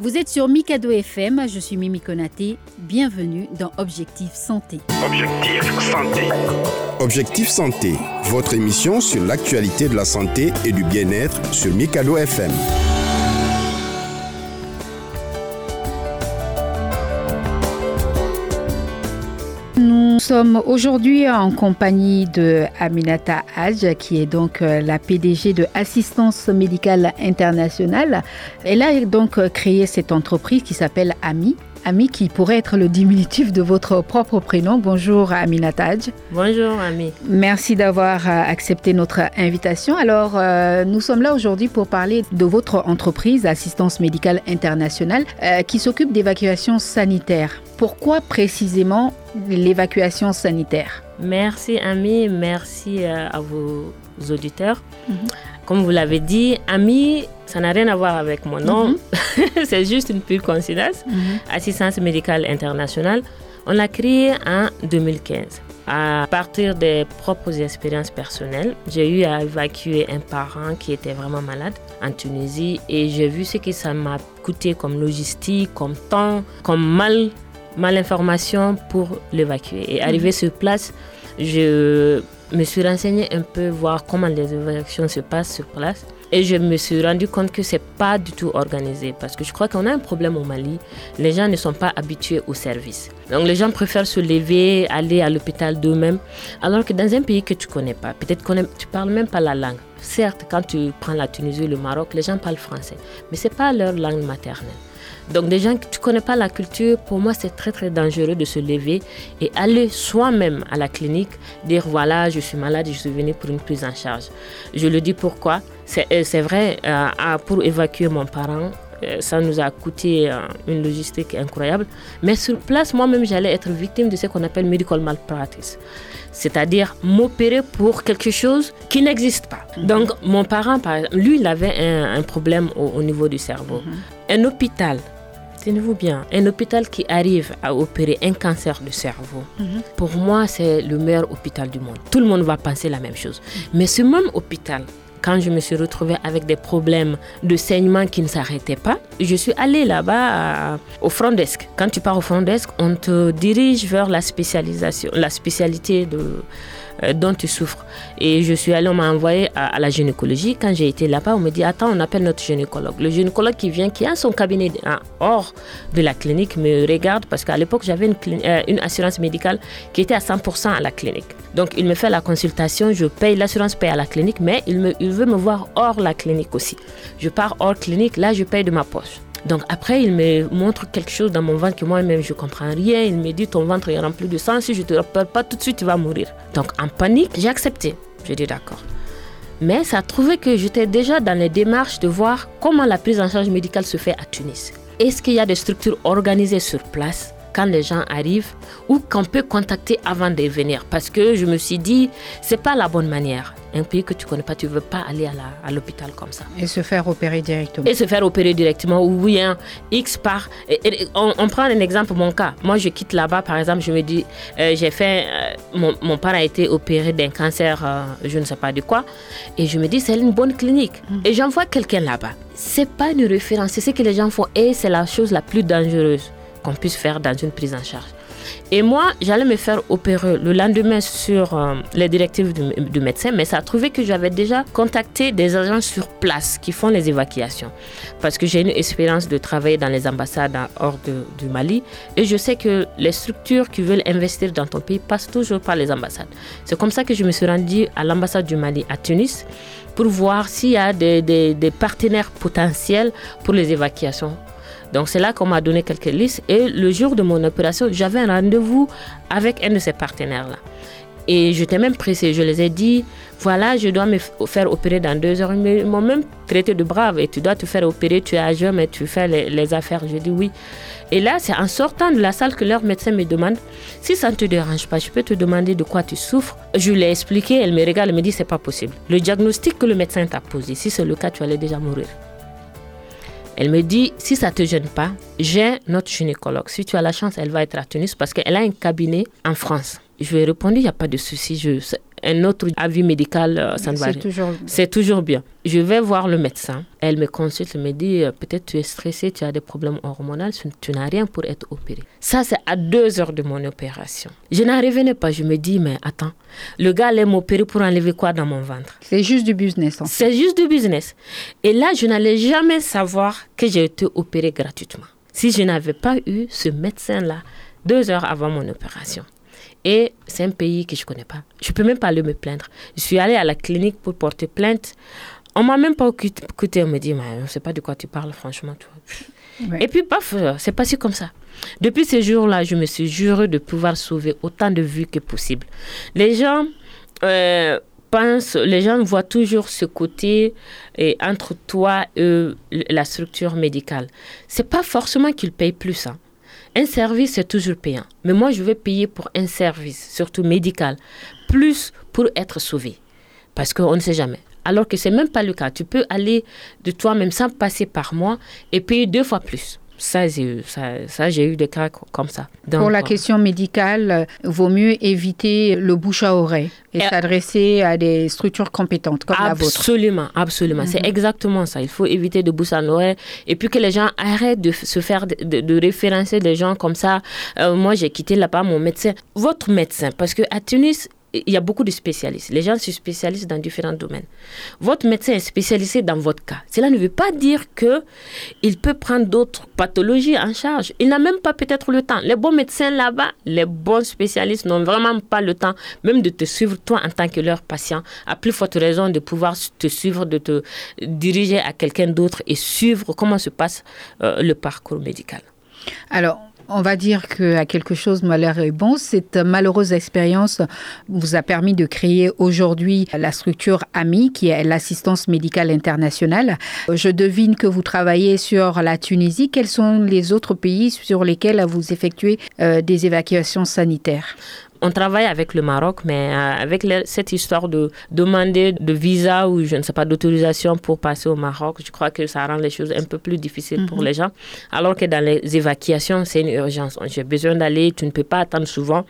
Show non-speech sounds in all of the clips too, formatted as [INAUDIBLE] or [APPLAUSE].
Vous êtes sur Mikado FM, je suis Mimi Konaté. Bienvenue dans Objectif Santé. Objectif Santé. Objectif Santé, votre émission sur l'actualité de la santé et du bien-être sur Mikado FM. Sommes aujourd'hui en compagnie de Aminata Hadj, qui est donc euh, la PDG de Assistance médicale internationale. Elle a donc créé cette entreprise qui s'appelle AMI. Ami qui pourrait être le diminutif de votre propre prénom. Bonjour Aminata Hadj. Bonjour Ami. Merci d'avoir euh, accepté notre invitation. Alors, euh, nous sommes là aujourd'hui pour parler de votre entreprise Assistance médicale internationale euh, qui s'occupe d'évacuation sanitaire. Pourquoi précisément l'évacuation sanitaire Merci Ami, merci à vos auditeurs. Comme vous l'avez dit, Ami, ça n'a rien à voir avec mon nom. [LAUGHS] C'est juste une pure coïncidence. Assistance médicale internationale. On l'a créé en 2015. À partir des propres expériences personnelles, j'ai eu à évacuer un parent qui était vraiment malade en Tunisie et j'ai vu ce que ça m'a coûté comme logistique, comme temps, comme mal, mal information pour l'évacuer. Et arrivé sur place, je me suis renseignée un peu, voir comment les évacuations se passent sur place. Et je me suis rendu compte que c'est pas du tout organisé parce que je crois qu'on a un problème au Mali. Les gens ne sont pas habitués au service. Donc les gens préfèrent se lever, aller à l'hôpital d'eux-mêmes. Alors que dans un pays que tu connais pas, peut-être que tu parles même pas la langue. Certes, quand tu prends la Tunisie, le Maroc, les gens parlent français, mais c'est pas leur langue maternelle. Donc des gens que tu connais pas la culture, pour moi c'est très très dangereux de se lever et aller soi-même à la clinique, dire voilà je suis malade, je suis venu pour une prise en charge. Je le dis pourquoi C'est vrai, euh, pour évacuer mon parent, euh, ça nous a coûté euh, une logistique incroyable. Mais sur place, moi-même, j'allais être victime de ce qu'on appelle medical malpractice. C'est-à-dire m'opérer pour quelque chose qui n'existe pas. Donc, mon parent, lui, il avait un, problème au, niveau du cerveau. Un hôpital Tenez-vous bien, un hôpital qui arrive à opérer un cancer du cerveau, pour moi, c'est le meilleur hôpital du monde. Tout le monde va penser la même chose. Mais ce même hôpital, quand je me suis retrouvée avec des problèmes de saignement qui ne s'arrêtaient pas, je suis allée là-bas au front desk. Quand tu pars au front desk, on te dirige vers la spécialisation, la spécialité euh, dont tu souffres. Et je suis allée, on m'a envoyé à, la gynécologie. Quand j'ai été là-bas, on me dit Attends, on appelle notre gynécologue. Le gynécologue qui vient, qui a son cabinet hors de la clinique, me regarde parce qu'à l'époque, j'avais une, euh, assurance médicale qui était à 100% à la clinique. Donc, il me fait la consultation, je paye, l'assurance paye à la clinique, mais il, me, il veut me voir hors la clinique aussi. Je pars hors clinique, là, je paye de ma poche. Donc après, il me montre quelque chose dans mon ventre que moi-même je comprends rien. Il me dit ton ventre est rempli de sang. Si je te rappelle pas tout de suite, tu vas mourir. Donc en panique, j'ai accepté. J'ai dit d'accord. Mais ça a trouvé que j'étais déjà dans les démarches de voir comment la prise en charge médicale se fait à Tunis. Est-ce qu'il y a des structures organisées sur place? Quand les gens arrivent ou qu'on peut contacter avant de venir. Parce que je me suis dit, c'est pas la bonne manière. Un pays que tu connais pas, tu veux pas aller à l'hôpital comme ça. Et se faire opérer directement. Et se faire opérer directement. Oui, un X par. on, prend un exemple, mon cas. Moi, je quitte là-bas, par exemple, je me dis, euh, j'ai fait. Euh, mon, mon, père a été opéré d'un cancer, euh, je ne sais pas de quoi. Et je me dis, c'est une bonne clinique. Mm. Et j'envoie quelqu'un là-bas. C'est pas une référence, c'est ce que les gens font. Et c'est la chose la plus dangereuse qu'on puisse faire dans une prise en charge. Et moi, j'allais me faire opérer le lendemain sur euh, les directives du, médecin, mais ça a trouvé que j'avais déjà contacté des agents sur place qui font les évacuations. Parce que j'ai une expérience de travailler dans les ambassades hors du Mali et je sais que les structures qui veulent investir dans ton pays passent toujours par les ambassades. C'est comme ça que je me suis rendue à l'ambassade du Mali à Tunis pour voir s'il y a des partenaires potentiels pour les évacuations donc c'est là qu'on m'a donné quelques listes et le jour de mon opération, j'avais un rendez-vous avec un de ces partenaires-là. Et j'étais même pressée. Je les ai dit, voilà, je dois me faire opérer dans deux heures. Ils m'ont même traité de brave. Et tu dois te faire opérer, tu es à jeun, mais tu fais les, affaires. Je dis oui. Et là, c'est en sortant de la salle que leur médecin me demande, si ça ne te dérange pas, je peux te demander de quoi tu souffres. Je lui ai expliqué, elle me regarde, elle me dit, c'est pas possible. Le diagnostic que le médecin t'a posé, si c'est le cas, tu allais déjà mourir. Elle me dit, si ça te gêne pas, j'ai notre gynécologue. Si tu as la chance, elle va être à Tunis parce qu'elle a un cabinet en France. Je lui ai répondu, il n'y a pas de souci. Un autre avis médical, euh, ça ne va toujours... C'est toujours bien. Je vais voir le médecin. Elle me consulte, me dit euh, peut-être tu es stressé, tu as des problèmes hormonaux, tu- n'as rien pour être opéré. Ça, c'est à deux heures de mon opération. Je n'en revenais pas. Je me dis, mais attends, le gars allait m'opérer pour enlever quoi dans mon ventre? C'est juste du business. En fait. c'est juste du business. Et là, je n'allais jamais savoir que j'ai été opérée gratuitement. Si je n'avais pas eu ce médecin-là deux heures avant mon opération. Et c'est un pays que je ne connais pas. Je ne peux même pas aller me plaindre. Je suis allée à la clinique pour porter plainte. On m'a même pas écout- écouté. On me dit, mais on ne sait pas de quoi tu parles, franchement. Ouais. Et puis, paf, c'est passé comme ça. Depuis ce jour-là, je me suis juré de pouvoir sauver autant de vues que possible. Les gens euh, pensent, les gens voient toujours ce côté et entre toi et la structure médicale. C'est pas forcément qu'ils payent plus. hein. Un service, c'est toujours payant. Mais moi, je vais payer pour un service, surtout médical, plus pour être sauvé. Parce qu'on ne sait jamais. Alors que c'est même pas le cas. Tu peux aller de toi-même sans passer par moi et payer deux fois plus. Ça, j'ai eu, ça, ça, j'ai eu des cas co- comme ça. Donc, Pour la euh, question médicale, euh, vaut mieux éviter le bouche à oreille et s'adresser à des structures compétentes comme la vôtre. Absolument, absolument. C'est exactement ça. Il faut éviter de bouche à oreille et puis que les gens arrêtent de se faire, de, de- de référencer des gens comme ça. Euh, moi, j'ai quitté là-bas mon médecin. Votre médecin, parce qu'à Tunis, il y a beaucoup de spécialistes. Les gens se spécialisent dans différents domaines. Votre médecin est spécialisé dans votre cas. Cela ne veut pas dire que il peut prendre d'autres pathologies en charge. Il n'a même pas peut-être le temps. Les bons médecins là-bas, les bons spécialistes n'ont vraiment pas le temps même de te suivre toi en tant que leur patient. À plus forte raison de pouvoir te suivre, de te diriger à quelqu'un d'autre et suivre comment se passe euh, le parcours médical. Alors, on va dire que à quelque chose malheur est bon. Cette malheureuse expérience vous a permis de créer aujourd'hui la structure AMI, qui est l'assistance médicale internationale. Je devine que vous travaillez sur la Tunisie. Quels sont les autres pays sur lesquels vous effectuez euh, des évacuations sanitaires? On travaille avec le Maroc, mais euh, avec le- cette histoire de demander de visa ou je ne sais pas d'autorisation pour passer au Maroc, je crois que ça rend les choses un peu plus difficiles pour les gens. Alors que dans les évacuations, c'est une urgence. J'ai besoin d'aller, tu ne peux pas attendre souvent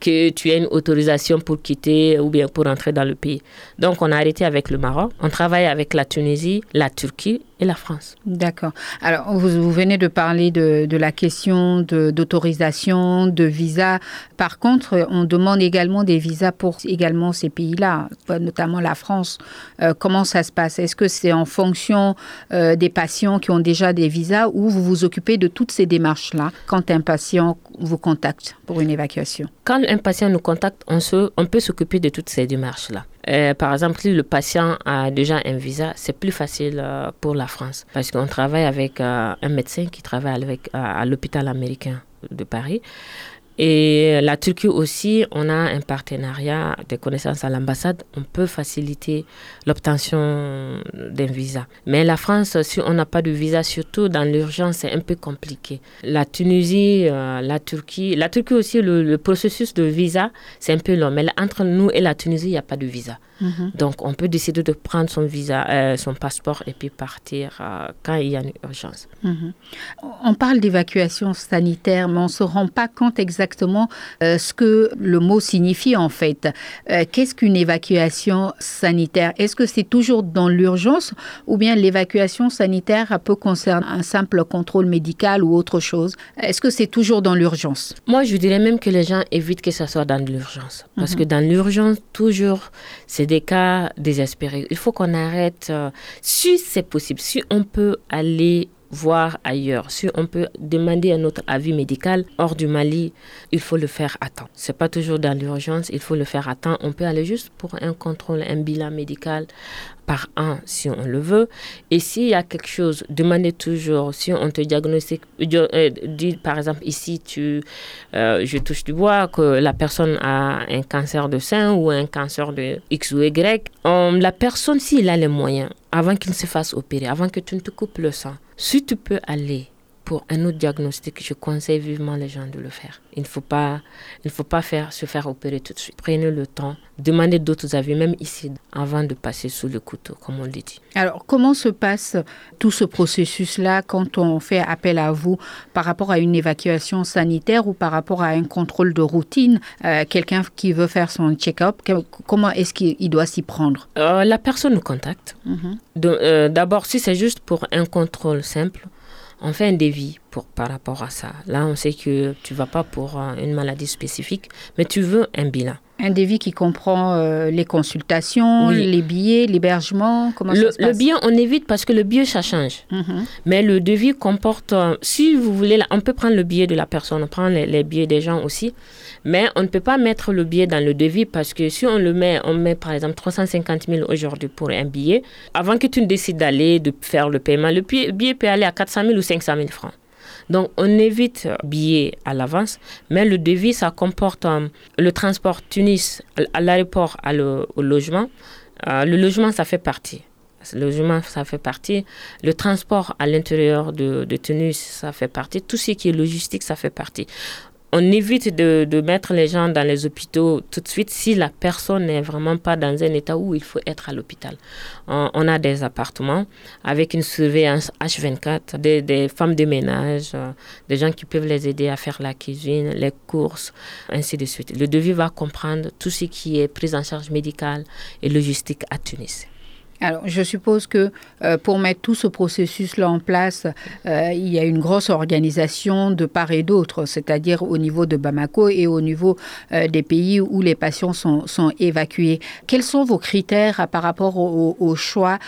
que tu aies une autorisation pour quitter ou bien pour entrer dans le pays. Donc on a arrêté avec le Maroc. On travaille avec la Tunisie, la Turquie et la France. D'accord. Alors, vous, vous venez de parler de, de la question de- d'autorisation, de, visa. Par contre, on demande également des visas pour également ces pays-là, notamment la France. Euh, comment ça se passe? Est-ce que c'est en fonction euh, des patients qui ont déjà des visas ou vous vous occupez de toutes ces démarches-là? Quand un patient vous contacte pour une évacuation Quand un patient nous contacte, on, se, on peut s'occuper de toutes ces démarches-là. Euh, par exemple, si le patient a déjà un visa, c'est plus facile euh, pour la France parce qu'on travaille avec euh, un médecin qui travaille avec, à l'hôpital américain de Paris. Et la Turquie aussi, on a un partenariat de connaissances à l'ambassade. On peut faciliter l'obtention d'un visa. Mais la France, si on n'a pas de visa, surtout dans l'urgence, c'est un peu compliqué. La Tunisie, euh, la Turquie, la Turquie aussi, le, le processus de visa, c'est un peu long. Mais là, entre nous et la Tunisie, il n'y a pas de visa. Donc, on peut décider de prendre son visa, euh, son passeport et puis partir euh, quand il y a une urgence. Mhm. On parle d'évacuation sanitaire, mais on ne se rend pas compte exactement euh, ce que le mot signifie en fait. Euh, Qu'est-ce qu'une évacuation sanitaire? Est-ce que c'est toujours dans l'urgence ou bien l'évacuation sanitaire peut concerner un simple contrôle médical ou autre chose? Est-ce que c'est toujours dans l'urgence? Moi, je dirais même que les gens évitent que ça soit dans l'urgence. Parce que dans l'urgence, toujours, c'est des cas désespérés. Il faut qu'on arrête. euh, si c'est possible, si on peut aller voir ailleurs, si on peut demander un autre avis médical hors du Mali, il faut le faire à temps. C'est pas toujours dans l'urgence, il faut le faire à temps. On peut aller juste pour un contrôle, un bilan médical par an si on le veut. Et s'il y a quelque chose, demandez toujours si on te diagnostique, euh, par exemple ici, tu, euh, je touche du bois, que la personne a un cancer de sein ou un cancer de X ou Y. La personne, s'il a les moyens, avant qu'il ne se fasse opérer, avant que tu ne te coupes le sang, si tu peux aller pour un autre diagnostic, je conseille vivement les gens de le faire. Il ne faut pas, il faut pas faire, se faire opérer tout de suite. Prenez le temps, demandez d'autres avis, même ici, avant de passer sous le couteau, comme on le dit. Alors, comment se passe tout ce processus-là quand on fait appel à vous par rapport à une évacuation sanitaire ou par rapport à un contrôle de routine euh, Quelqu'un qui veut faire son check-up, comment est-ce qu'il doit s'y prendre? Euh, La personne nous contacte. Mhm. Euh, d'abord, si c'est juste pour un contrôle simple, on fait un devis pour, par rapport à ça. Là, on sait que tu vas pas pour euh, une maladie spécifique, mais tu veux un bilan. Un devis qui comprend euh, les consultations, les billets, l'hébergement, comment le, ça se passe? Le billet, on évite parce que le billet, ça change. Mhm. Mais le devis comporte, euh, si vous voulez, on peut prendre le billet de la personne, on prend les, billets des gens aussi, mais on ne peut pas mettre le billet dans le devis parce que si on le met, on met par exemple 350 000 aujourd'hui pour un billet, avant que tu ne décides d'aller, de faire le paiement, le billet peut aller à 400 000 ou 500 000 francs. Donc, on évite billets à l'avance, mais le devis, ça comporte euh, le transport Tunis à l'aéroport au logement. Euh, le logement, ça fait partie. Le logement, ça fait partie. Le transport à l'intérieur de, de Tunis, ça fait partie. Tout ce qui est logistique, ça fait partie on évite de, de, mettre les gens dans les hôpitaux tout de suite si la personne n'est vraiment pas dans un état où il faut être à l'hôpital. On, a des appartements avec une surveillance H24, des, des, femmes de ménage, euh, des gens qui peuvent les aider à faire la cuisine, les courses, ainsi de suite. Le devis va comprendre tout ce qui est prise en charge médicale et logistique à Tunis. Alors, je suppose que euh, pour mettre tout ce processus-là en place, euh, il y a une grosse organisation de part et d'autre, c'est-à-dire au niveau de Bamako et au niveau euh, des pays où les patients sont, sont, évacués. Quels sont vos critères par rapport au, au choix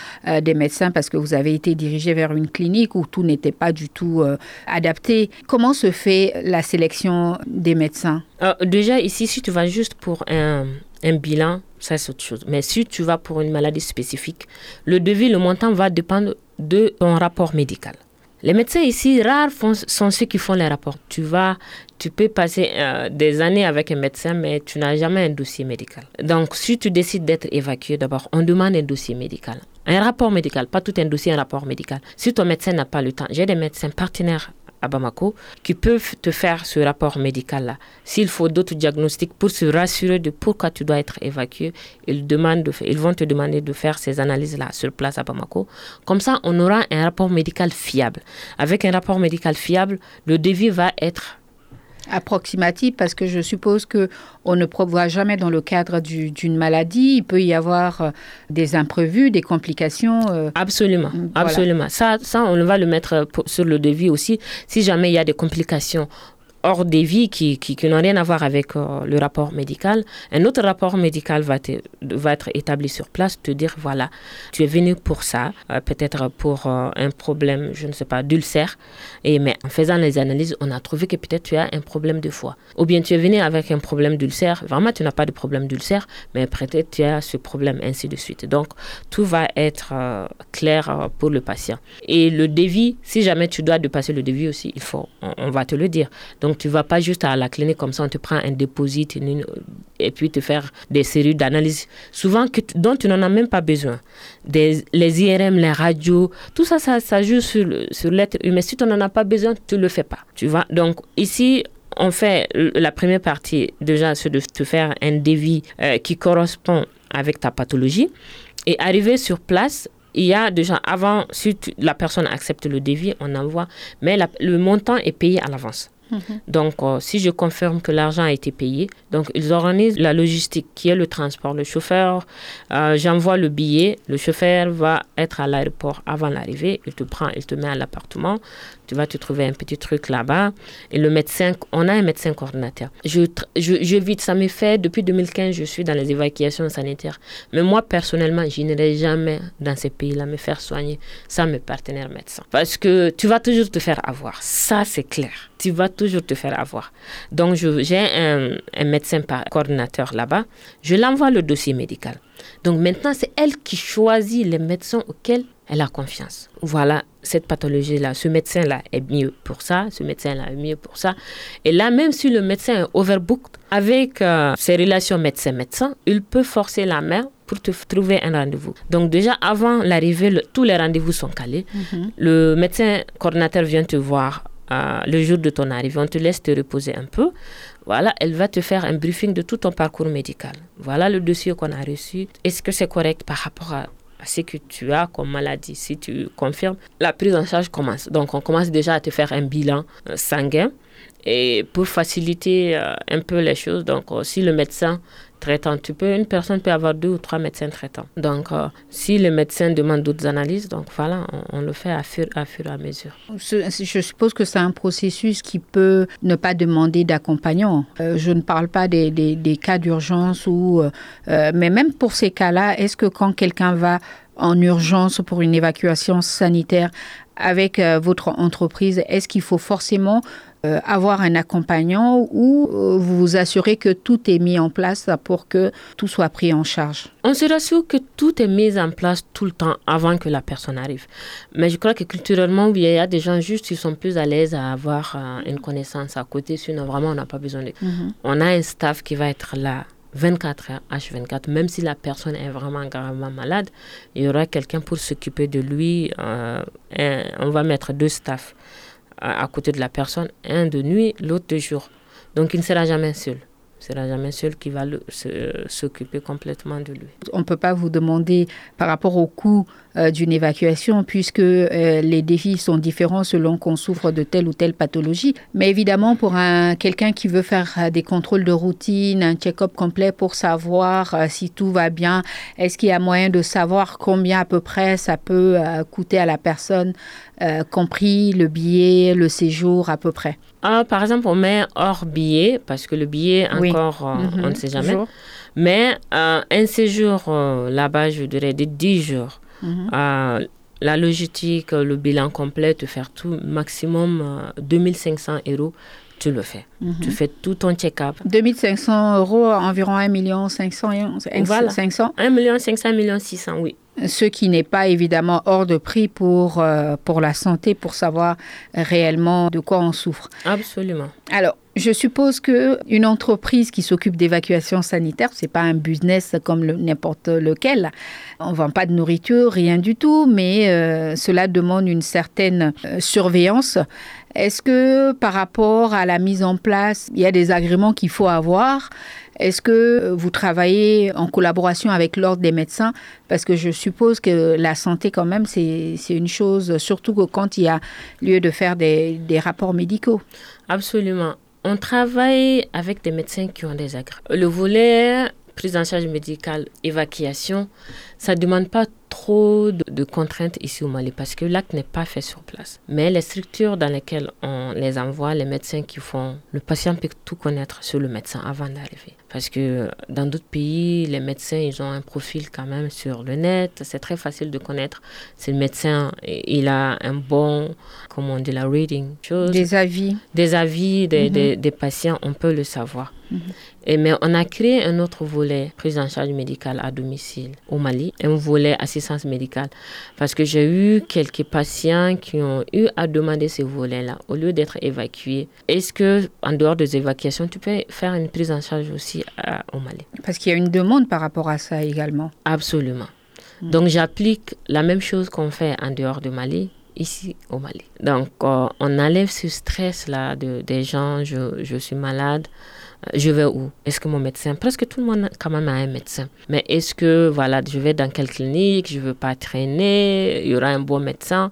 des médecins? Parce que vous avez été dirigé vers une clinique où tout n'était pas du tout adapté. Comment se fait la sélection des médecins? Déjà, ici, si tu vas juste pour un un bilan, ça c'est autre chose. Mais si tu vas pour une maladie spécifique, le devis, le montant va dépendre de ton rapport médical. Les médecins ici, rares sont ceux qui font les rapports. Tu vas, tu peux passer euh, des années avec un médecin, mais tu n'as jamais un dossier médical. Donc, si tu décides d'être évacué, d'abord, on demande un dossier médical. Un rapport médical, pas tout un dossier, un rapport médical. Si ton médecin n'a pas le temps, j'ai des médecins partenaires à Bamako qui peuvent te faire ce rapport médical-là. S'il faut d'autres diagnostics pour se rassurer de pourquoi tu dois être évacué, ils, demandent de, ils vont te demander de faire ces analyses-là sur place à Bamako. Comme ça, on aura un rapport médical fiable. Avec un rapport médical fiable, le devis va être approximative parce que je suppose que on ne prévoit jamais dans le cadre d'une maladie. Il peut y avoir euh, des imprévus, des complications. Euh, absolument, absolument. Ça, ça, on va le mettre sur le devis aussi. Si jamais il y a des complications hors des vies qui, qui, n'ont rien à voir avec euh, le rapport médical. Un autre rapport médical va, te, va être établi sur place, te dire, voilà, tu es venu pour ça, euh, peut-être pour euh, un problème, je ne sais pas, d'ulcère, mais en faisant les analyses, on a trouvé que peut-être tu as un problème de foie. Ou bien tu es venu avec un problème d'ulcère, vraiment tu n'as pas de problème d'ulcère, mais peut-être tu as ce problème, ainsi de suite. Donc, tout va être clair pour le patient. Et le devis, si jamais tu dois dépasser le devis aussi, il faut, on, on va te le dire. Donc, donc, tu ne vas pas juste à la clinique comme ça, on te prend un dépôt et puis te faire des séries d'analyses, souvent dont tu n'en as même pas besoin. Les IRM, les radios, tout ça, ça, joue sur, sur l'être humain. Si tu n'en as pas besoin, tu ne le fais pas. Tu? Donc, ici, on fait la première partie, déjà, c'est de te faire un devis euh, qui correspond avec ta pathologie. Et arriver sur place, il y a déjà, avant, si la personne accepte le devis, on envoie, mais le montant est payé à l'avance. Mhm. Donc, euh, si je confirme que l'argent a été payé, donc ils organisent la logistique qui est le transport. Le chauffeur, euh, j'envoie le billet, le chauffeur va être à l'aéroport avant l'arrivée, il te prend, il te met à l'appartement, tu vas te trouver un petit truc là-bas. Et le médecin, on a un médecin coordinateur. Je, je, vite, ça me fait, depuis 2015, je suis dans les évacuations sanitaires. Mais moi, personnellement, je n'irai jamais dans ces pays-là me faire soigner sans mes partenaires médecins. Parce que tu vas toujours te faire avoir. Ça, c'est clair. Tu vas toujours te faire avoir. Donc, j'ai un, un médecin coordinateur là-bas. Je l'envoie le dossier médical. Donc maintenant, c'est elle qui choisit les médecins auxquels elle a confiance. Voilà, cette pathologie-là, ce médecin-là est mieux pour ça, ce médecin-là est mieux pour ça. Et là, même si le médecin est overbooked, avec euh, ses relations médecin-médecin, il peut forcer la main pour te trouver un rendez-vous. Donc déjà, avant l'arrivée, tous les rendez-vous sont calés. Mhm. Le médecin coordinateur vient te voir le jour de ton arrivée, on te laisse te reposer un peu. Voilà, elle va te faire un briefing de tout ton parcours médical. Voilà le dossier qu'on a reçu. Est-ce que c'est correct par rapport à, ce que tu as comme maladie Si tu confirmes, la prise en charge commence. Donc, on commence déjà à te faire un bilan euh, sanguin. Et pour faciliter euh, un peu les choses, donc si le médecin traitant. Tu peux, une personne peut avoir deux ou trois médecins traitants. Donc, euh, si le médecin demande d'autres analyses, donc voilà, on, le fait à fur, à et à mesure. Je suppose que c'est un processus qui peut ne pas demander d'accompagnant. Euh, je ne parle pas des, des, des cas d'urgence ou, euh, mais même pour ces cas-là, est-ce que quand quelqu'un va en urgence pour une évacuation sanitaire avec votre entreprise, est-ce qu'il faut forcément euh, avoir un accompagnant ou euh, vous vous assurez que tout est mis en place pour que tout soit pris en charge? On se rassure que tout est mis en place tout le temps avant que la personne arrive. Mais je crois que culturellement, il y a des gens juste qui sont plus à l'aise à avoir euh, une connaissance à côté, sinon vraiment on n'a pas besoin de... Mhm. On a un staff qui va être là 24 heures H24, même si la personne est vraiment gravement malade, il y aura quelqu'un pour s'occuper de lui. on va mettre deux staffs à, côté de la personne, un de nuit, l'autre de jour. Donc il ne sera jamais seul. Ne sera jamais seul qui va s'occuper complètement de lui. On ne peut pas vous demander par rapport au coût euh, d'une évacuation, puisque euh, les défis sont différents selon qu'on souffre de telle ou telle pathologie. Mais évidemment, pour un, quelqu'un qui veut faire euh, des contrôles de routine, un check-up complet pour savoir si tout va bien, est-ce qu'il y a moyen de savoir combien à peu près ça peut coûter à la personne, compris le billet, le séjour à peu près? Ah, Par exemple, on met hors billet, parce que le billet, encore, on ne mhm. sait jamais. Mais un séjour là-bas, je dirais, de 10 jours. Mhm. la logistique, le bilan complet, te faire tout, maximum 2500 euh, euros, tu le fais. Tu mhm. fais tout ton check-up. 2500 euros, environ 1 million 500 voilà. 500 1 million 500, 1 million 600, oui. Ce qui n'est pas évidemment hors de prix pour, euh, pour la santé, pour savoir réellement de quoi on souffre. Absolument. Alors, je suppose que une entreprise qui s'occupe d'évacuation sanitaire, c'est pas un business comme n'importe lequel. On vend pas de nourriture, rien du tout, mais euh, cela demande une certaine euh, surveillance. Est-ce que par rapport à la mise en place, il y a des agréments qu'il faut avoir? Est-ce que vous travaillez en collaboration avec l'ordre des médecins? Parce que je suppose que la santé, quand même, c'est une chose, surtout quand il y a lieu de faire des, des rapports médicaux. Absolument. On travaille avec des médecins qui ont des agréments. Le volet prise en charge médicale, évacuation, ça ne demande pas trop de, contraintes ici au Mali parce que l'acte n'est pas fait sur place. Mais les structures dans lesquelles on les envoie, les médecins qui font, le patient peut tout connaître sur le médecin avant d'arriver. Parce que dans d'autres pays, les médecins, ils ont un profil quand même sur le net. C'est très facile de connaître si le médecin, il a un bon, comment on dit, la reading. Chose, des avis. Des avis des, mhm. des, patients, on peut le savoir. Mhm. Et mais on a créé un autre volet, prise en charge médicale à domicile au Mali, un volet assistance médicale. Parce que j'ai eu quelques patients qui ont eu à demander ce volet-là, au lieu d'être évacués. Est-ce que, en dehors des évacuations, tu peux faire une prise en charge aussi au Mali Parce qu'il y a une demande par rapport à ça également. Absolument. Hmm. Donc j'applique la même chose qu'on fait en dehors de Mali, ici au Mali. Donc, euh, on enlève ce stress-là de, des gens, je, je suis malade, je vais où? Est-ce que mon médecin, presque tout le monde quand même a un médecin, mais est-ce que voilà, je vais dans quelle clinique, je ne veux pas traîner, il y aura un bon médecin?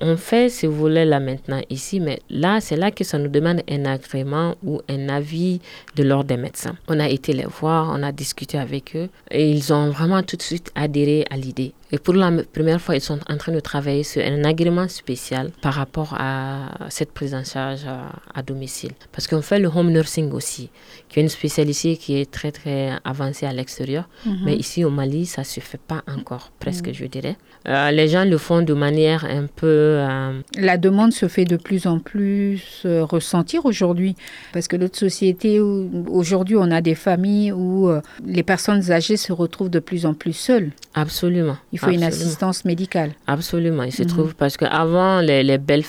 On fait ce volet-là maintenant ici, mais là, c'est là que ça nous demande un agrément ou un avis de l'ordre des médecins. On a été les voir, on a discuté avec eux et ils ont vraiment tout de suite adhéré à l'idée. Et pour la première fois, ils sont en train de travailler sur un agrément spécial par rapport à cette prise en charge à, domicile. Parce qu'on fait le home nursing aussi, qui est une spécialité qui est très très avancée à l'extérieur. Mhm. Mais ici au Mali, ça ne se fait pas encore, presque mhm. je dirais. Euh, les gens le font de manière un peu... Euh, la demande se fait de plus en plus euh, ressentir aujourd'hui. Parce que notre société, aujourd'hui, on a des familles où les personnes âgées se retrouvent de plus en plus seules. Absolument. Il faut une assistance médicale. Absolument, il se mhm. trouve parce qu'avant, les, les, belles,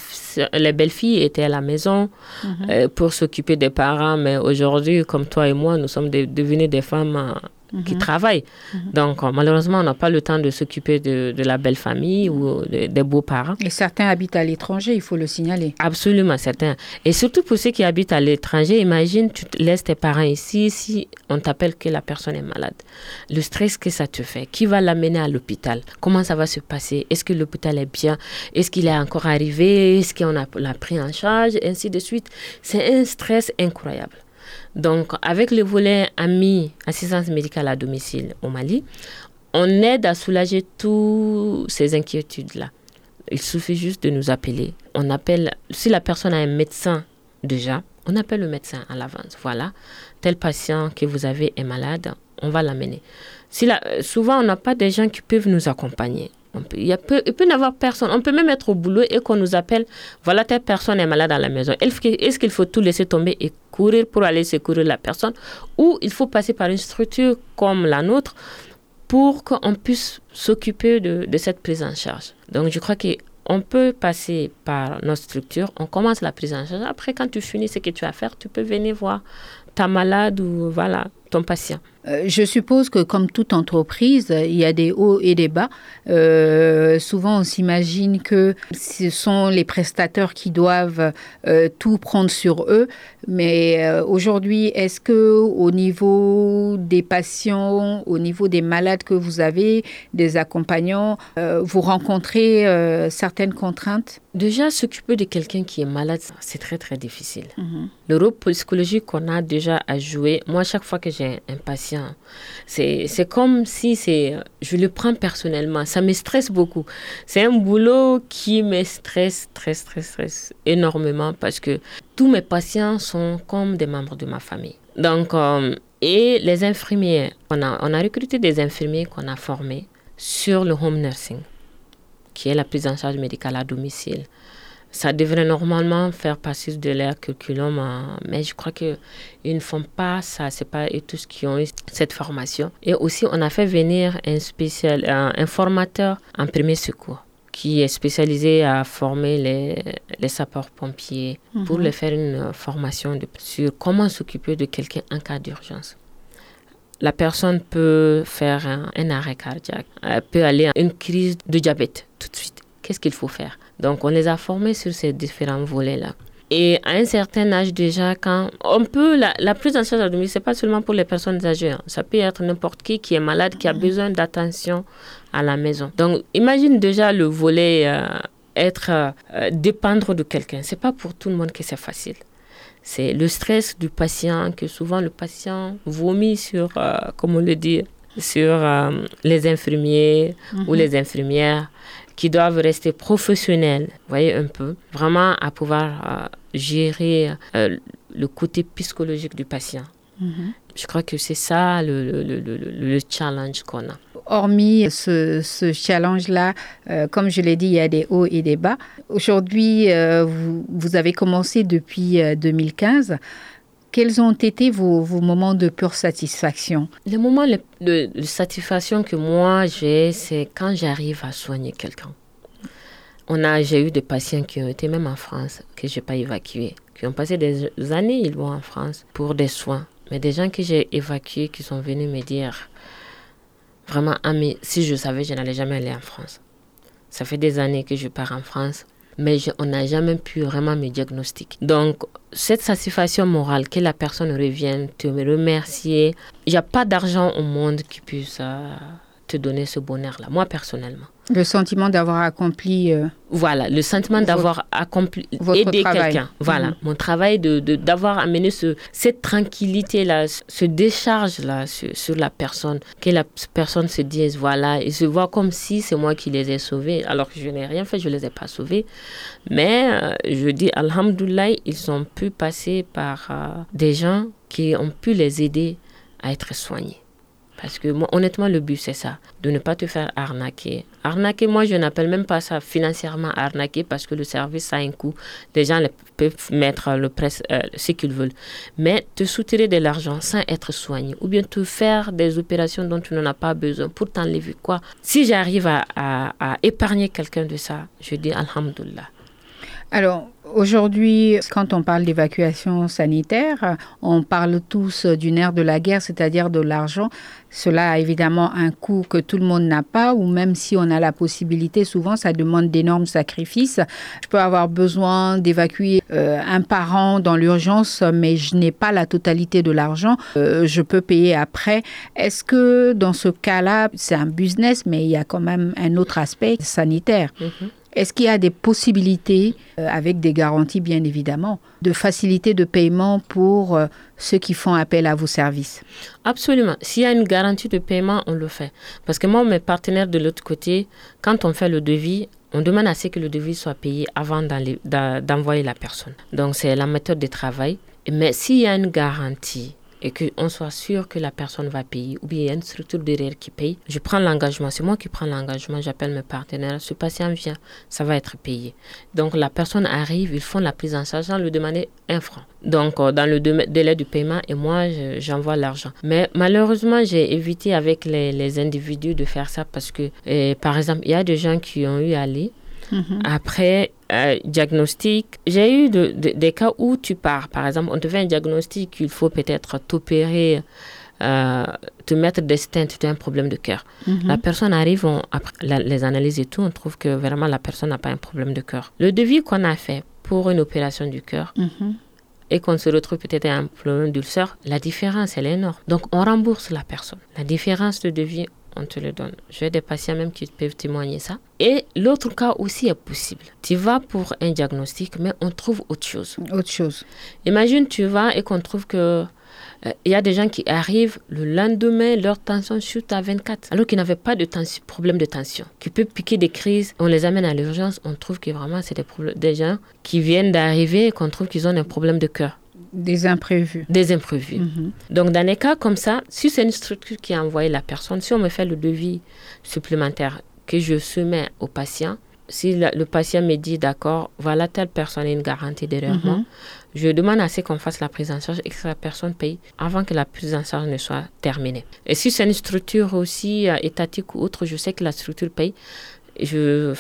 les belles filles étaient à la maison mhm. euh, pour s'occuper des parents, mais aujourd'hui, comme toi et moi, nous sommes devenues des femmes qui travaillent. Mhm. Donc, euh, malheureusement, on n'a pas le temps de s'occuper de, la belle famille ou des beaux-parents. Et certains habitent à l'étranger, il faut le signaler. Absolument, certains. Et surtout pour ceux qui habitent à l'étranger, imagine, tu laisses tes parents ici, si on t'appelle que la personne est malade. Le stress que ça te fait, qui va l'amener à l'hôpital? Comment ça va se passer? Est-ce que l'hôpital est bien? Est-ce qu'il est encore arrivé? Est-ce qu'on l'a pris en charge? Ainsi de suite. C'est un stress incroyable. Donc, avec le volet AMI, assistance médicale à domicile au Mali, on aide à soulager toutes ces inquiétudes-là. Il suffit juste de nous appeler. On appelle, si la personne a un médecin déjà, on appelle le médecin à l'avance. Voilà, tel patient que vous avez est malade, on va l'amener. Si souvent, on n'a pas des gens qui peuvent nous accompagner. Il, y a peu, il peut avoir personne. On peut même être au boulot et qu'on nous appelle, voilà, telle personne est malade à la maison. Est-ce qu'il faut tout laisser tomber et courir pour aller secourir la personne? Ou il faut passer par une structure comme la nôtre pour qu'on puisse s'occuper de, de, cette prise en charge. Donc je crois qu'on peut passer par notre structure, on commence la prise en charge. Après, quand tu finis ce que tu as à faire, tu peux venir voir ta malade ou voilà, ton patient. Euh, je suppose que comme toute entreprise, il y a des hauts et des bas. Euh, souvent, on s'imagine que ce sont les prestataires qui doivent euh, tout prendre sur eux. Mais aujourd'hui, est-ce que au niveau des patients, au niveau des malades que vous avez, des accompagnants, vous rencontrez certaines contraintes? Déjà, s'occuper de quelqu'un qui est malade, c'est très très difficile. Mhm. Le rôle psychologique qu'on a déjà à jouer, moi, chaque fois que j'ai un patient, c'est comme si c'est, je le prends personnellement, ça me stresse beaucoup. C'est un boulot qui me stresse, très, très, stresse énormément parce que tous mes patients sont comme des membres de ma famille. Donc, euh, et les infirmiers, on a, on a recruté des infirmiers qu'on a formés sur le home nursing qui est la prise en charge médicale à domicile. Ça devrait normalement faire partie de leur curriculum, hein, mais je crois qu'ils ne font pas ça. Ce pas eux tous qui ont eu cette formation. Et aussi, on a fait venir un, spécial, un, formateur en premier secours qui est spécialisé à former les, les sapeurs-pompiers pour mhm. leur faire une formation de, sur comment s'occuper de quelqu'un en cas d'urgence la personne peut faire un, arrêt cardiaque, elle peut aller à une crise de diabète tout de suite. Qu'est-ce qu'il faut faire? Donc, on les a formés sur ces différents volets-là. Et à un certain âge déjà, quand on peut, la, la prise en charge à domicile, ce n'est pas seulement pour les personnes âgées. Hein. Ça peut être n'importe qui qui est malade, qui a besoin d'attention à la maison. Donc, imagine déjà le volet euh, être euh, dépendre de quelqu'un. C'est pas pour tout le monde que c'est facile c'est le stress du patient, que souvent le patient vomit sur, euh, comme on le dit, sur euh, les infirmiers ou mhm. les infirmières qui doivent rester professionnels, voyez un peu, vraiment à pouvoir euh, gérer le côté psychologique du patient. Mhm. Je crois que c'est ça le, le, le, le challenge qu'on a hormis ce, ce challenge-là, euh, comme je l'ai dit, il y a des hauts et des bas. Aujourd'hui, euh, vous, vous, avez commencé depuis 2015. Quels ont été vos, moments de pure satisfaction? Les moments de, satisfaction que moi j'ai, c'est quand j'arrive à soigner quelqu'un. On a, j'ai eu des patients qui ont été même en France, que je n'ai pas évacués, qui ont passé des années, ils vont en France pour des soins. Mais des gens que j'ai évacués, qui sont venus me dire, Vraiment, ah, si je savais, je n'allais jamais aller en France. Ça fait des années que je pars en France, mais on n'a jamais pu vraiment me diagnostiquer. Donc, cette satisfaction morale, que la personne revienne te remercier, il n'y a pas d'argent au monde qui puisse euh, te donner ce bonheur-là, moi personnellement. Le sentiment d'avoir accompli. Euh, voilà, le sentiment d'avoir accompli, aidé quelqu'un. Voilà, mhm. mon travail de d'avoir amené ce, cette tranquillité-là, ce décharge-là sur, la personne, que la personne se dise, voilà, et se voit comme si c'est moi qui les ai sauvés, alors que je n'ai rien fait, je ne les ai pas sauvés. Mais euh, je dis, Alhamdoulilah, ils ont pu passer par euh, des gens qui ont pu les aider à être soignés. Parce que moi, honnêtement, le but, c'est ça, de ne pas te faire arnaquer. Arnaquer, moi, je n'appelle même pas ça financièrement arnaquer parce que le service a un coût. Les gens peuvent mettre le presse, euh, ce qu'ils veulent. Mais te soutirer de l'argent sans être soigné ou bien te faire des opérations dont tu n'en as pas besoin pour t'enlever quoi. Si j'arrive à, à épargner quelqu'un de ça, je dis Alhamdulillah. Alors, Aujourd'hui, quand on parle d'évacuation sanitaire, on parle tous du nerf de la guerre, c'est-à-dire de l'argent. Cela a évidemment un coût que tout le monde n'a pas, ou même si on a la possibilité, souvent ça demande d'énormes sacrifices. Je peux avoir besoin d'évacuer euh, un parent dans l'urgence, mais je n'ai pas la totalité de l'argent. Euh, je peux payer après. Est-ce que dans ce cas-là, c'est un business, mais il y a quand même un autre aspect sanitaire? Mhm. Est-ce qu'il y a des possibilités, euh, avec des garanties bien évidemment, de facilité de paiement pour euh, ceux qui font appel à vos services? Absolument. S'il y a une garantie de paiement, on le fait. Parce que moi, mes partenaires de l'autre côté, quand on fait le devis, on demande à ce que le devis soit payé avant d'envoyer la personne. Donc c'est la méthode de travail. Mais s'il y a une garantie, et qu'on soit sûr que la personne va payer, ou bien il y a une structure derrière qui paye, je prends l'engagement, c'est moi qui prends l'engagement, j'appelle mes partenaires, ce patient vient, ça va être payé. Donc la personne arrive, ils font la prise en charge sans lui demander un franc. Donc euh, dans le délai du paiement, et moi j'envoie l'argent. Mais malheureusement, j'ai évité avec les, les, individus de faire ça parce que, euh, par exemple, il y a des gens qui ont eu à aller Mhm. Après, euh, diagnostic, j'ai eu des cas où tu pars. Par exemple, on te fait un diagnostic, il faut peut-être t'opérer, euh, te mettre des stents, tu as un problème de cœur. Mhm. La personne arrive, après les analyses et tout, on trouve que vraiment la personne n'a pas un problème de cœur. Le devis qu'on a fait pour une opération du cœur, mhm. et qu'on se retrouve peut-être à un problème d'ulcère, la différence, elle est énorme. Donc, on rembourse la personne. La différence de devis, on te le donne. J'ai des patients même qui peuvent témoigner ça. Et l'autre cas aussi est possible. Tu vas pour un diagnostic, mais on trouve autre chose. Autre chose. Imagine, tu vas et qu'on trouve que euh, il y a des gens qui arrivent le lendemain, leur tension chute à 24, alors qu'ils n'avaient pas de tension, problème de tension, qui peuvent piquer des crises. On les amène à l'urgence, on trouve que vraiment c'est des, des gens qui viennent d'arriver et qu'on trouve qu'ils ont un problème de cœur. Des imprévus. Des imprévus. Mhm. Donc, dans les cas comme ça, si c'est une structure qui a envoyé la personne, si on me fait le devis supplémentaire que je soumets au patient, si le patient me dit d'accord, voilà, telle personne a une garantie derrière moi, je demande à ce qu'on fasse la prise en charge et que la personne paye avant que la prise en charge ne soit terminée. Et si c'est une structure aussi euh, étatique ou autre, je sais que la structure paye. Je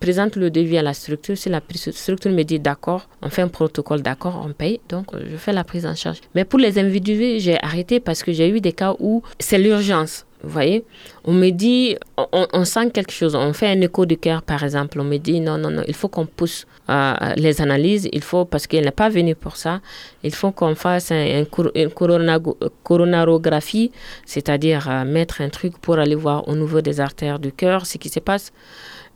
présente le devis à la structure. Si la structure me dit d'accord, on fait un protocole d'accord, on paye. Donc, je fais la prise en charge. Mais pour les individus, j'ai arrêté parce que j'ai eu des cas où c'est l'urgence. Vous voyez, on me dit, on, sent quelque chose, on fait un écho de cœur par exemple, on me dit non, non, non, il faut qu'on pousse euh, les analyses, il faut, parce qu'elle n'est pas venue pour ça, il faut qu'on fasse un, une coronarographie, c'est-à-dire euh, mettre un truc pour aller voir au niveau des artères du cœur ce qui se passe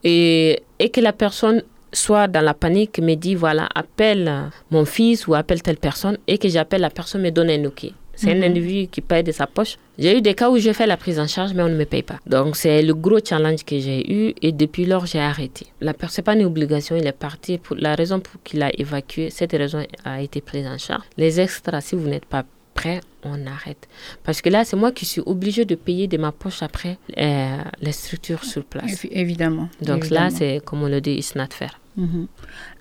et, et que la personne soit dans la panique, me dit voilà, appelle mon fils ou appelle telle personne et que j'appelle la personne, me donne un OK. C'est un mhm. individu qui paye de sa poche. J'ai eu des cas où j'ai fait la prise en charge, mais on ne me paye pas. Donc, c'est le gros challenge que j'ai eu et depuis lors, j'ai arrêté. La personne, n'est pas une obligation, il est parti. Pour la raison pour qu'il a évacué, cette raison a été prise en charge. Les extras, si vous n'êtes pas prêt, on arrête. Parce que là, c'est moi qui suis obligée de payer de ma poche après euh, les structures sur place. Évidemment. Donc là, c'est comme on le dit, it's not fair. Mhm.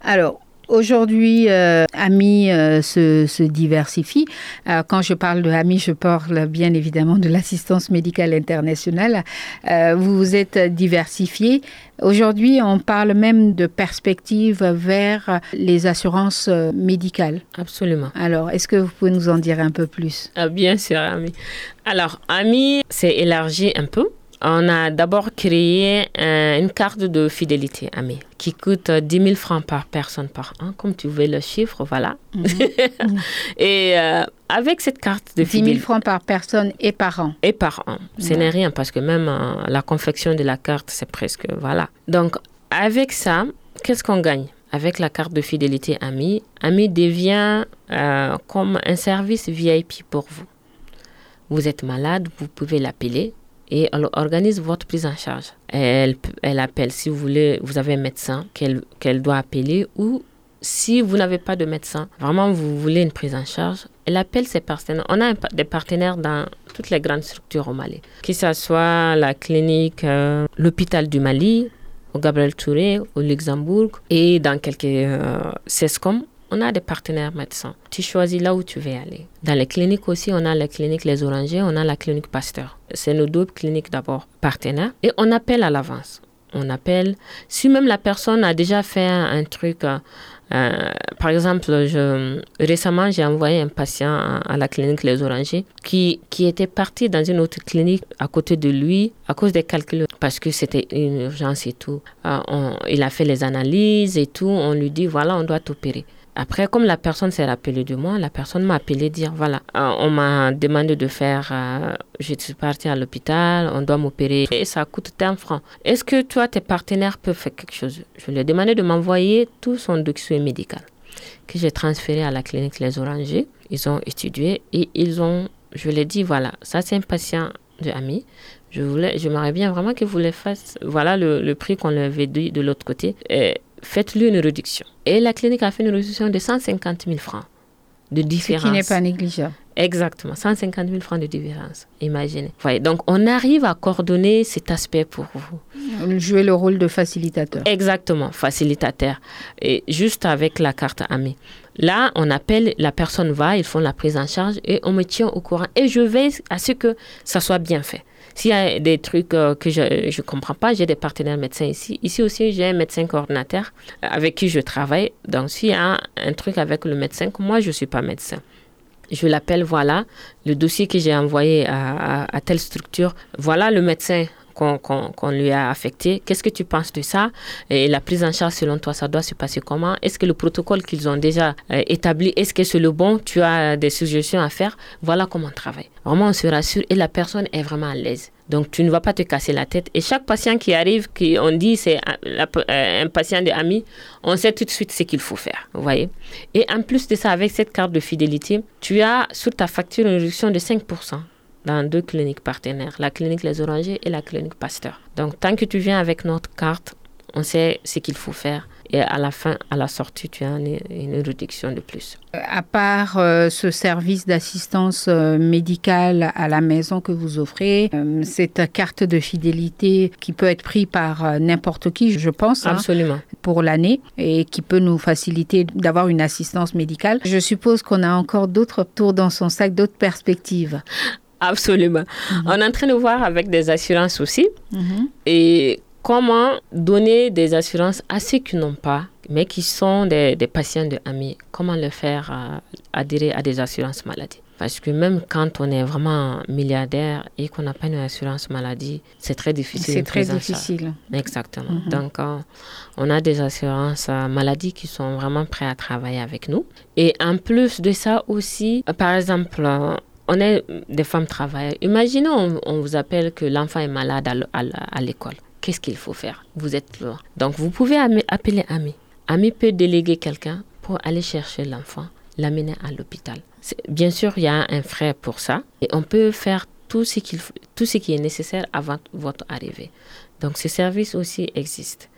Alors, Aujourd'hui, euh, AMI euh, se, diversifie. Euh, quand je parle de AMI, je parle bien évidemment de l'assistance médicale internationale. vous vous êtes diversifié. Aujourd'hui, on parle même de perspectives vers les assurances médicales. Absolument. Alors, est-ce que vous pouvez nous en dire un peu plus? Ah, Bien sûr, AMI. Alors, AMI s'est élargi un peu on a d'abord créé euh, une carte de fidélité AMI qui coûte 10 000 francs par personne par an. Comme tu veux le chiffre, voilà. Mhm. [LAUGHS] et euh, avec cette carte de fidélité. 10 000 francs par personne et par an. Et par an. Ce n'est rien parce que même euh, la confection de la carte, c'est presque. Voilà. Donc, avec ça, qu'est-ce qu'on gagne? Avec la carte de fidélité AMI, AMI devient comme un service VIP pour vous. Vous êtes malade, vous pouvez l'appeler et elle organise votre prise en charge. Elle, elle appelle si vous voulez, vous avez un médecin qu'elle doit appeler ou si vous n'avez pas de médecin, vraiment vous voulez une prise en charge, elle appelle ses partenaires. On a des partenaires dans toutes les grandes structures au Mali, que ce soit la clinique, euh, l'hôpital du Mali, au Gabriel Touré, au Luxembourg et dans quelques euh, CESCOM on a des partenaires médecins. Tu choisis là où tu veux aller. Dans les cliniques aussi, on a la clinique Les Orangers, on a la clinique Pasteur. C'est nos deux cliniques d'abord partenaires et on appelle à l'avance. on appelle. Si même la personne a déjà fait un, truc, euh, euh, par exemple, récemment, j'ai envoyé un patient à, la clinique Les Orangers qui, qui était parti dans une autre clinique à côté de lui à cause des calculs, parce que c'était une urgence et tout. Euh, il a fait les analyses et tout. On lui dit, voilà, on doit t'opérer. Après, comme la personne s'est rappelée de moi, la personne m'a appelé dire voilà, euh, on m'a demandé de faire, euh, je suis partie à l'hôpital, on doit m'opérer et ça coûte tant francs. Est-ce que toi, tes partenaires peuvent faire quelque chose? Je lui ai demandé de m'envoyer tout son dossier médical que j'ai transféré à la clinique Les Orangers. Ils ont étudié et ils ont, je lui ai dit voilà, ça c'est un patient de ami. Je voulais, j'aimerais bien vraiment que vous les fassiez. Voilà le, prix qu'on lui avait dit de l'autre côté. Faites-lui une réduction. Et la clinique a fait une réduction de 150 000 francs de différence. Ce qui n'est pas négligeable. Exactement, 150 000 francs de différence. Imaginez. Voyez, donc, on arrive à coordonner cet aspect pour vous. Jouer le rôle de facilitateur. Exactement, facilitateur. Et juste avec la carte AMI. Là, on appelle, la personne va, ils font la prise en charge et on me tient au courant. Et je veille à ce que ça soit bien fait. S'il y a des trucs euh, que je ne comprends pas, j'ai des partenaires médecins ici. Ici aussi, j'ai un médecin coordinateur avec qui je travaille. Donc, s'il y a un truc avec le médecin, moi, je ne suis pas médecin. Je l'appelle, voilà, le dossier que j'ai envoyé à, telle structure, voilà le médecin qu'on lui a affecté. Qu'est-ce que tu penses de ça? Et la prise en charge, selon toi, ça doit se passer comment? Est-ce que le protocole qu'ils ont déjà euh, établi, est-ce que c'est le bon? Tu as des suggestions à faire? Voilà comment on travaille. Vraiment, on se rassure et la personne est vraiment à l'aise. Donc, tu ne vas pas te casser la tête. Et chaque patient qui arrive, qui on dit c'est un patient de ami, on sait tout de suite ce qu'il faut faire. Vous voyez? Et en plus de ça, avec cette carte de fidélité, tu as sur ta facture une réduction de 5% dans deux cliniques partenaires, la clinique Les Orangers et la clinique Pasteur. Donc, tant que tu viens avec notre carte, on sait ce qu'il faut faire. Et à la fin, à la sortie, tu as une, réduction de plus. À part euh, ce service d'assistance euh, médicale à la maison que vous offrez, euh, cette carte de fidélité qui peut être prise par n'importe qui, je pense, hein, Absolument. pour l'année et qui peut nous faciliter d'avoir une assistance médicale. Je suppose qu'on a encore d'autres tours dans son sac, d'autres perspectives. Absolument. Mhm. On est en train de voir avec des assurances aussi. Mhm. Et comment donner des assurances à ceux qui n'ont pas, mais qui sont des, patients de amis. Comment le faire euh, adhérer à des assurances maladie? Parce que même quand on est vraiment milliardaire et qu'on n'a pas une assurance maladie, c'est très difficile. C'est très difficile. Exactement. Mhm. Donc, euh, on a des assurances euh, maladie qui sont vraiment prêts à travailler avec nous. Et en plus de ça aussi, par exemple, on est des femmes travailleuses. Imaginons, on, vous appelle que l'enfant est malade à l'école. Qu'est-ce qu'il faut faire? Vous êtes loin. Donc, vous pouvez appeler Ami. Ami peut déléguer quelqu'un pour aller chercher l'enfant, l'amener à l'hôpital. Bien sûr, il y a un frais pour ça. Et on peut faire tout ce, tout ce qui est nécessaire avant votre arrivée. Donc, ce service aussi existe.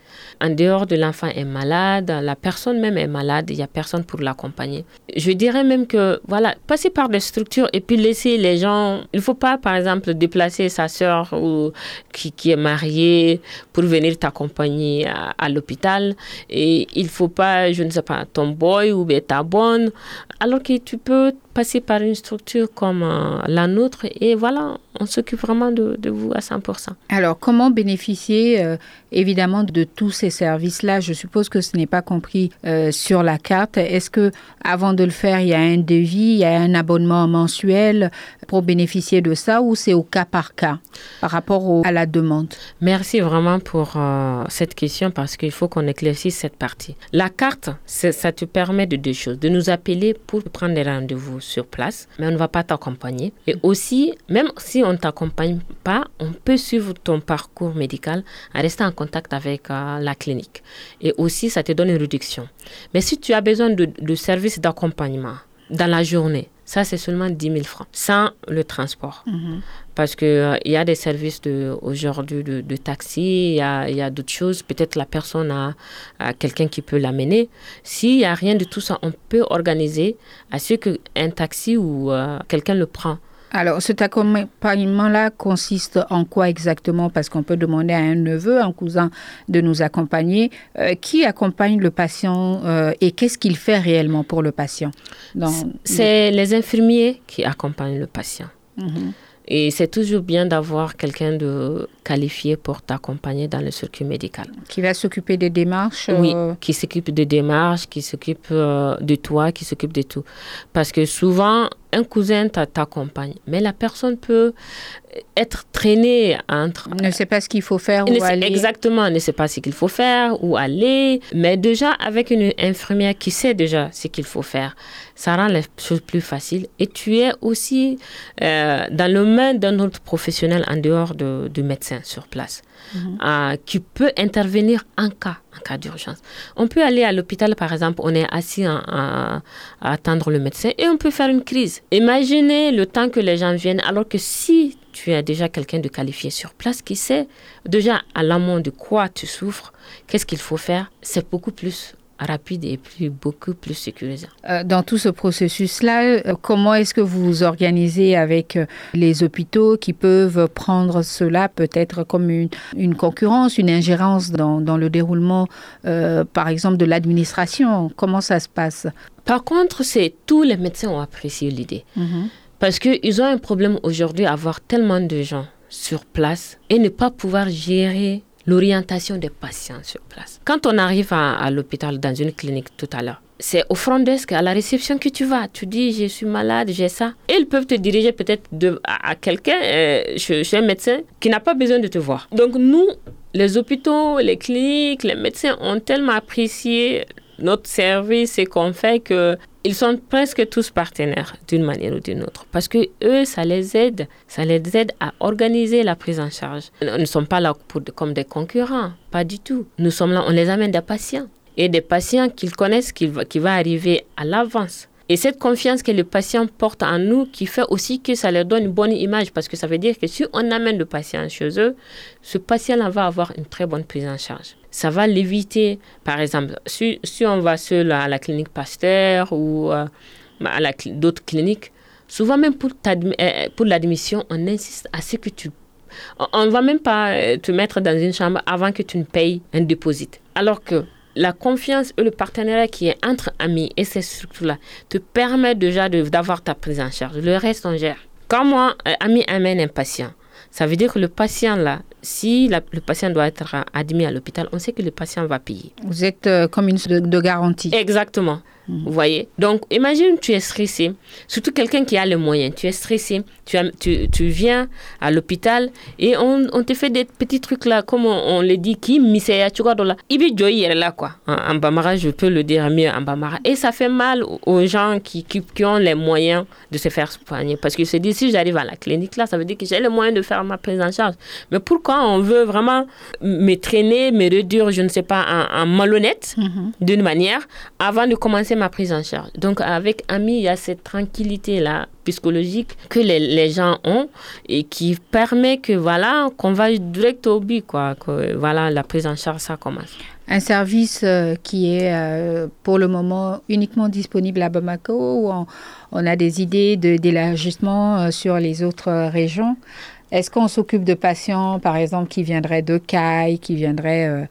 En dehors de l'enfant est malade, la personne même est malade, il n'y a personne pour l'accompagner. Je dirais même que, voilà, passer par des structures et puis laisser les gens. Il ne faut pas, par exemple, déplacer sa soeur ou qui, qui est mariée pour venir t'accompagner à, l'hôpital. Et il ne faut pas, je ne sais pas, ton boy ou ta bonne. Alors que tu peux passer par une structure comme euh, la nôtre et voilà, on s'occupe vraiment de, vous à 100%. Alors, comment bénéficier euh, évidemment de tous ces services-là Je suppose que ce n'est pas compris euh, sur la carte. Est-ce que avant de le faire, il y a un devis, il y a un abonnement mensuel pour bénéficier de ça ou c'est au cas par cas par rapport à la demande? Merci vraiment pour cette question parce qu'il faut qu'on éclaircisse cette partie. La carte, ça te permet de deux choses. De nous appeler pour prendre des rendez-vous sur place, mais on ne va pas t'accompagner. Et aussi, même si on ne t'accompagne pas, on peut suivre ton parcours médical en restant en contact avec euh, la clinique. Et aussi, ça te donne une réduction. Mais si tu as besoin de, de services d'accompagnement dans la journée, ça, c'est seulement 10 000 francs, sans le transport. Mhm. Parce qu'il euh, il y a des services de, aujourd'hui de, de, taxi, il y a, y a d'autres choses. Peut-être la personne a, a quelqu'un qui peut l'amener. S'il n'y a rien de tout ça, on peut organiser à ce qu'un taxi ou euh, quelqu'un le prend. Alors, cet accompagnement-là consiste en quoi exactement? Parce qu'on peut demander à un neveu, un cousin de nous accompagner. Euh, qui accompagne le patient euh, et qu'est-ce qu'il fait réellement pour le patient? C'est les infirmiers qui accompagnent le patient. Mhm. Et c'est toujours bien d'avoir quelqu'un de qualifié pour t'accompagner dans le circuit médical. Qui va s'occuper des démarches Oui, euh, qui s'occupe des démarches, qui s'occupe de toi, qui s'occupe de tout. Parce que souvent, un cousin t'accompagne, mais la personne peut être traînée entre... Ne sait pas ce qu'il faut faire ou aller. Exactement, ne sait pas ce qu'il faut faire ou aller. Mais déjà, avec une infirmière qui sait déjà ce qu'il faut faire, ça rend les choses plus faciles. Et tu es aussi euh, dans le main d'un autre professionnel en dehors de, du médecin sur place. Euh, qui peut intervenir en cas, en cas d'urgence. On peut aller à l'hôpital, par exemple, on est assis à, attendre le médecin et on peut faire une crise. Imaginez le temps que les gens viennent, alors que si tu as déjà quelqu'un de qualifié sur place qui sait déjà à l'amont de quoi tu souffres, qu'est-ce qu'il faut faire, c'est beaucoup plus rapide et plus, beaucoup plus sécurisant. Euh, dans tout ce processus-là, euh, comment est-ce que vous vous organisez avec euh, les hôpitaux qui peuvent prendre cela peut-être comme une, une, concurrence, une ingérence dans, dans le déroulement, par exemple, de l'administration? Comment ça se passe? Par contre, c'est tous les médecins ont apprécié l'idée. Mhm. Parce qu'ils ont un problème aujourd'hui à avoir tellement de gens sur place et ne pas pouvoir gérer l'orientation des patients sur place. Quand on arrive à, l'hôpital, dans une clinique tout à l'heure, c'est au front desk, à la réception que tu vas. Tu dis, je suis malade, j'ai ça. Et ils peuvent te diriger peut-être à, quelqu'un, euh, chez, un médecin, qui n'a pas besoin de te voir. Donc nous, les hôpitaux, les cliniques, les médecins ont tellement apprécié notre service et qu'on fait que ils sont presque tous partenaires d'une manière ou d'une autre parce que eux, ça les aide, ça les aide à organiser la prise en charge. Nous ne sommes pas là pour, comme des concurrents, pas du tout. Nous sommes là, on les amène des patients et des patients qu'ils connaissent, qui va, qui arriver à l'avance. Et cette confiance que le patient porte en nous qui fait aussi que ça leur donne une bonne image parce que ça veut dire que si on amène le patient chez eux, ce patient-là va avoir une très bonne prise en charge. Ça va l'éviter, par exemple, si, on va seul à la clinique Pasteur ou euh, à d'autres cliniques, souvent même pour, euh, pour l'admission, on insiste à ce que tu... On ne va même pas euh, te mettre dans une chambre avant que tu ne payes un dépôt. Alors que la confiance et le partenariat qui est entre amis et ces structures-là te permet déjà d'avoir ta prise en charge. Le reste, on gère. Quand moi, ami amène un patient, ça veut dire que le patient, là, si le patient doit être admis à l'hôpital, on sait que le patient va payer. Vous êtes euh, comme une de, de garantie. Exactement. Vous voyez? Donc, imagine, tu es stressé, surtout quelqu'un qui a les moyens. Tu es stressé, tu, as, tu, tu viens à l'hôpital et on, on, te fait des petits trucs là, comme on, le dit, qui misaya, tu vois, là. Ibi joyi là, quoi. En, Bamara, je peux le dire mieux en Bamara. Et ça fait mal aux gens qui, qui, qui ont les moyens de se faire soigner. Parce qu'ils se disent, si j'arrive à la clinique là, ça veut dire que j'ai les moyens de faire ma prise en charge. Mais pourquoi on veut vraiment me traîner, me réduire, je ne sais pas, en, malhonnête, mhm. d'une manière, avant de commencer ma prise en charge. Donc avec Ami, il y a cette tranquillité-là psychologique que les, gens ont et qui permet que voilà qu'on va direct au but quoi que voilà la prise en charge ça commence. Un service euh, qui est euh, pour le moment uniquement disponible à Bamako ou on, a des idées d'élargissement euh, sur les autres régions. Est-ce qu'on s'occupe de patients par exemple qui viendraient de Kai qui viendraient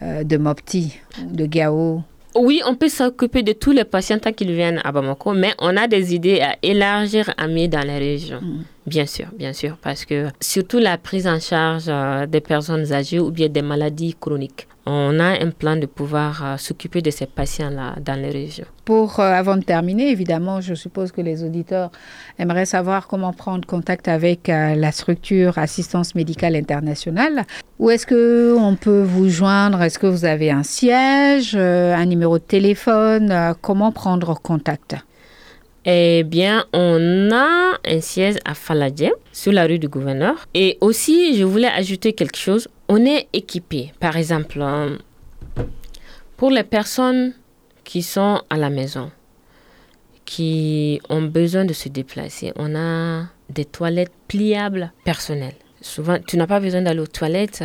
de Mopti de Gao? Oui, on peut s'occuper de tous les patients tant qu'ils viennent à Bamako, mais on a des idées à élargir à mieux dans les régions. Mm. Bien sûr, bien sûr, parce que surtout la prise en charge euh, des personnes âgées ou bien des maladies chroniques on a un plan de pouvoir euh, s'occuper de ces patients-là dans les régions. Pour, euh, avant de terminer, évidemment, je suppose que les auditeurs aimeraient savoir comment prendre contact avec la structure Assistance médicale internationale. Où est-ce qu'on peut vous joindre? Est-ce que vous avez un siège, un numéro de téléphone? Comment prendre contact? Eh bien, on a un siège à Faladje, sur la rue du gouverneur. Et aussi, je voulais ajouter quelque chose. On est équipé, par exemple, hein, pour les personnes qui sont à la maison, qui ont besoin de se déplacer, on a des toilettes pliables personnelles. Souvent, tu n'as pas besoin d'aller aux toilettes.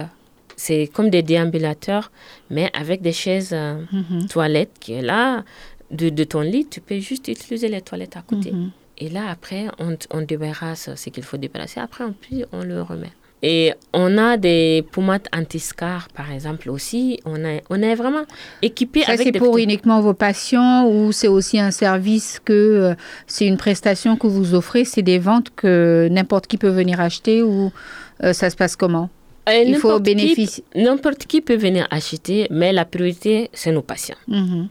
C'est comme des déambulateurs, mais avec des chaises euh, mm-hmm. toilettes qui est là de, ton lit, tu peux juste utiliser les toilettes à côté. Mhm. Et là, après, on, on débarrasse ce qu'il faut débarrasser. Après, on, puis, on le remet. Et on a des pommades anti-scar, par exemple, aussi. On, a, on est vraiment équipé Ça, avec c'est des pour petits- uniquement vos patients ou c'est aussi un service que euh, c'est une prestation que vous offrez, c'est des ventes que n'importe qui peut venir acheter ou euh, ça se passe comment? Euh, Il faut n'importe qui- bénéficier. N'importe qui peut venir acheter, mais la priorité, c'est nos patients. Mhm.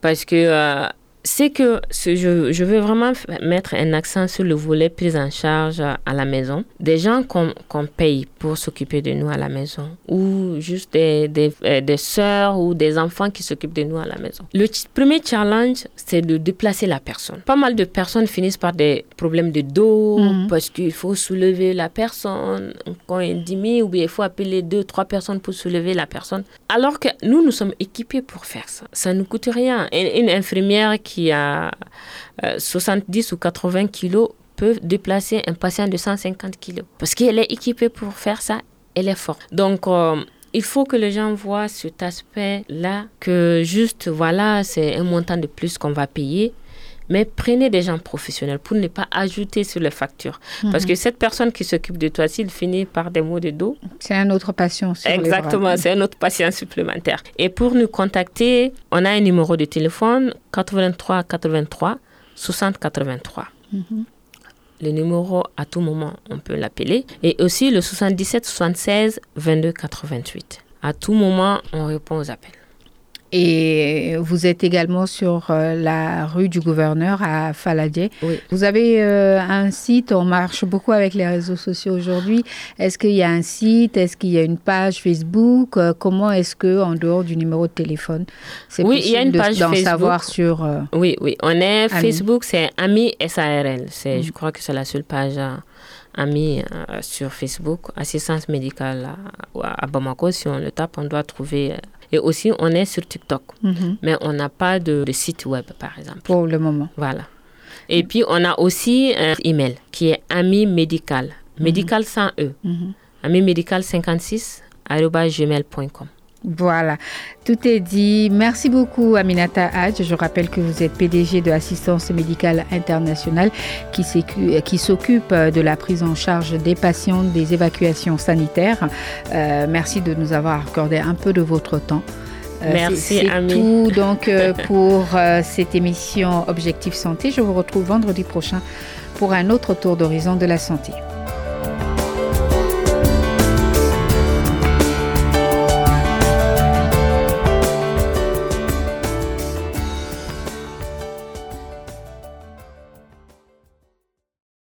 Parce que euh, c'est que ce- je, je veux vraiment mettre un accent sur le volet prise en charge à la maison. Des gens qu'on qu'on paye pour s'occuper de nous à la maison ou juste des, des, euh, des sœurs ou des enfants qui s'occupent de nous à la maison. Le premier challenge, c'est de déplacer la personne. Pas mal de personnes finissent par des problèmes de dos Mhm. parce qu'il faut soulever la personne quand il dit ou bien il faut appeler deux, trois personnes pour soulever la personne. Alors que nous, nous sommes équipés pour faire ça. Ça ne nous coûte rien. Une, une infirmière qui a euh, 70 ou 80 kilos peut déplacer un patient de 150 kilos. Parce qu'elle est équipée pour faire ça, elle est forte. Donc, euh, il faut que les gens voient cet aspect-là, que juste, voilà, c'est un montant de plus qu'on va payer. Mais prenez des gens professionnels pour ne pas ajouter sur les factures. Parce que cette personne qui s'occupe de toi, s'il finit par des maux de dos, C'est un autre patient. sur. Exactement, c'est un autre patient supplémentaire. Et pour nous contacter, on a un numéro de téléphone 83 83 60 83. Le numéro, à tout moment, on peut l'appeler. Et aussi le 77 76 22 88. À tout moment, on répond aux appels. Et vous êtes également sur euh, la rue du gouverneur à Faladie. Oui. Vous avez euh, un site, on marche beaucoup avec les réseaux sociaux aujourd'hui. Est-ce qu'il y a un site? Est-ce qu'il y a une page Facebook? Euh, Comment est-ce que, en dehors du numéro de téléphone, c'est Oui, il y a possible une page d'en Facebook. savoir sur... euh, Oui, oui. On est Ami. Facebook, c'est Ami SARL. C'est, Je crois que c'est la seule page Ami euh, sur Facebook. Assistance médicale à, à Bamako. Si on le tape, on doit trouver. euh, et aussi, on est sur TikTok. mhm, Mais on n'a pas de, de site web, par exemple. pour le moment. Voilà. Et puis, on a aussi un email qui est Ami Médical. Médical sans E. Mhm. Ami Médical 56 gmail.com. Voilà, tout est dit. Merci beaucoup Aminata Hadj. Je rappelle que vous êtes PDG de Assistance médicale internationale qui s'occupe de la prise en charge des patients des évacuations sanitaires. Euh, merci de nous avoir accordé un peu de votre temps. Euh, Merci, c'est- tout donc euh, [LAUGHS] pour euh, cette émission Objectif Santé. Je vous retrouve vendredi prochain pour un autre tour d'horizon de la santé.